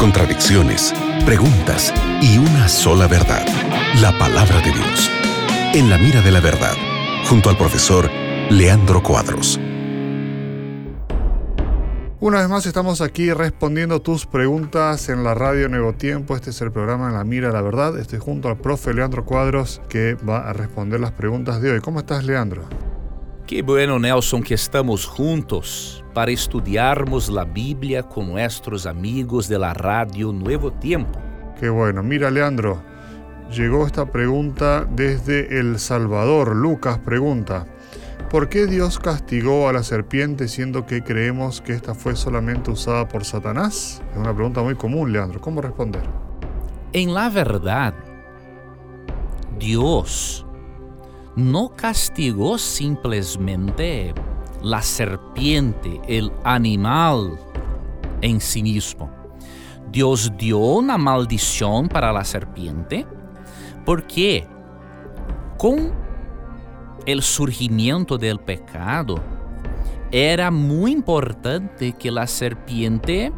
contradicciones, preguntas y una sola verdad, la palabra de Dios. En la mira de la verdad, junto al profesor Leandro Cuadros. Una vez más estamos aquí respondiendo tus preguntas en la radio Nuevo Tiempo. Este es el programa En la Mira de la Verdad. Estoy junto al profe Leandro Cuadros que va a responder las preguntas de hoy. ¿Cómo estás, Leandro? Qué bueno, Nelson, que estamos juntos para estudiarmos la Biblia con nuestros amigos de la radio Nuevo Tiempo. Qué bueno. Mira, Leandro, llegó esta pregunta desde El Salvador. Lucas pregunta. ¿Por qué Dios castigó a la serpiente siendo que creemos que esta fue solamente usada por Satanás? Es una pregunta muy común, Leandro. ¿Cómo responder? En la verdad, Dios no castigó simplemente la serpiente, el animal en sí mismo. Dios dio una maldición para la serpiente porque con el surgimiento del pecado, era muy importante que la serpiente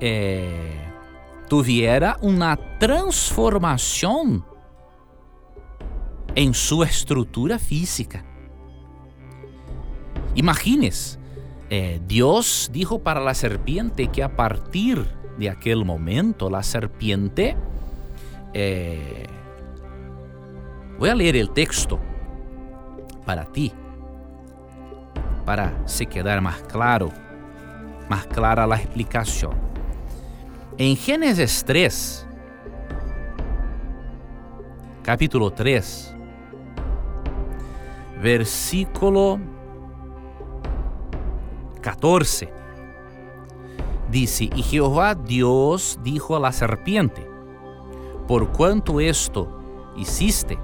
eh, tuviera una transformación en su estructura física. Imagines, eh, Dios dijo para la serpiente que a partir de aquel momento la serpiente... Eh, voy a leer el texto para ti, para se quedar más claro, más clara la explicación. En Génesis 3, capítulo 3, versículo 14, dice, y Jehová Dios dijo a la serpiente, por cuanto esto hiciste,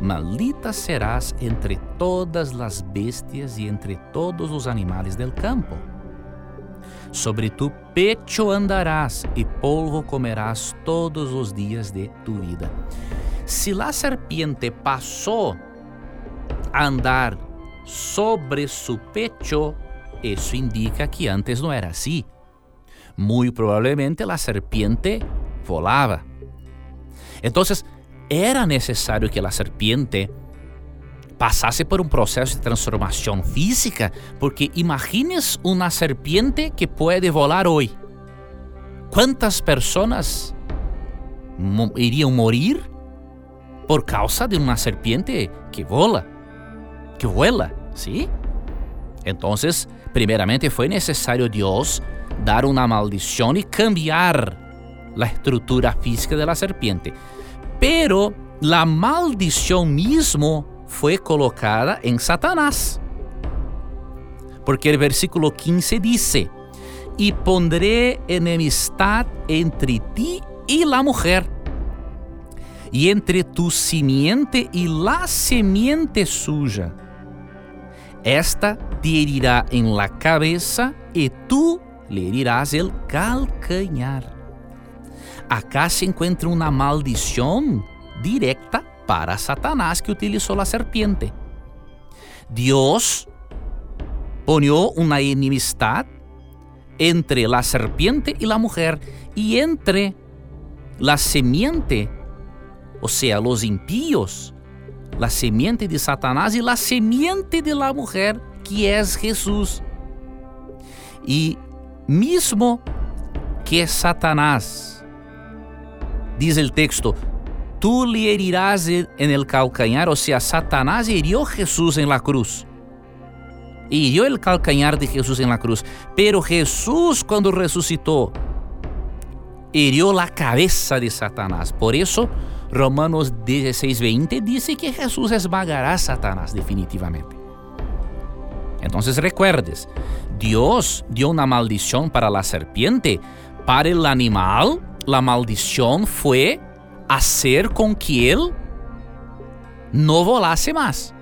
maldita serás entre todas las bestias y entre todos los animales del campo. Sobre tu pecho andarás y polvo comerás todos los días de tu vida. Si la serpiente pasó andar sobre su pecho, eso indica que antes no era así. Muy probablemente la serpiente volaba. Entonces, era necesario que la serpiente pasase por un proceso de transformación física, porque imagines una serpiente que puede volar hoy. ¿Cuántas personas irían a morir por causa de una serpiente que vola, que vuela, ¿sí? Entonces, primeramente fue necesario Dios dar una maldición y cambiar la estructura física de la serpiente. Pero la maldición mismo fue colocada en Satanás. Porque el versículo 15 dice, y pondré enemistad entre ti y la mujer, y entre tu simiente y la simiente suya. Esta te herirá en la cabeza y tú le herirás el calcañar acá se encuentra una maldición directa para Satanás que utilizó la serpiente. Dios ponió una enemistad entre la serpiente y la mujer y entre la semiente, o sea, los impíos, la semiente de Satanás y la semiente de la mujer, que es Jesús. Y mismo que Satanás Dice el texto, tú le herirás en el calcañar, o sea, Satanás hirió a Jesús en la cruz. Hirió el calcañar de Jesús en la cruz. Pero Jesús cuando resucitó, hirió la cabeza de Satanás. Por eso Romanos 16:20 dice que Jesús esmagará a Satanás definitivamente. Entonces recuerdes, Dios dio una maldición para la serpiente, para el animal la maldición fue hacer con que él no volase más.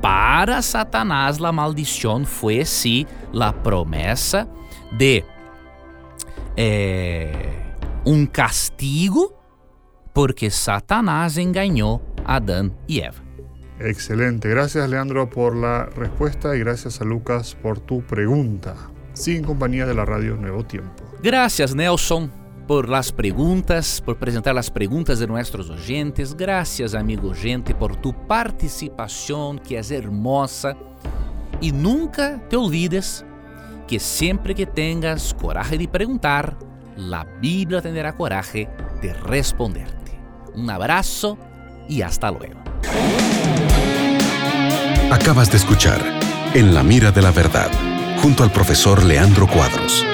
Para Satanás la maldición fue sí la promesa de eh, un castigo porque Satanás engañó a Adán y Eva. Excelente, gracias Leandro por la respuesta y gracias a Lucas por tu pregunta. sin compañía de la radio Nuevo Tiempo. Gracias Nelson por las preguntas, por presentar las preguntas de nuestros oyentes. Gracias amigo gente por tu participación que es hermosa. Y nunca te olvides que siempre que tengas coraje de preguntar, la Biblia tendrá coraje de responderte. Un abrazo y hasta luego. Acabas de escuchar En la mira de la verdad, junto al profesor Leandro Cuadros.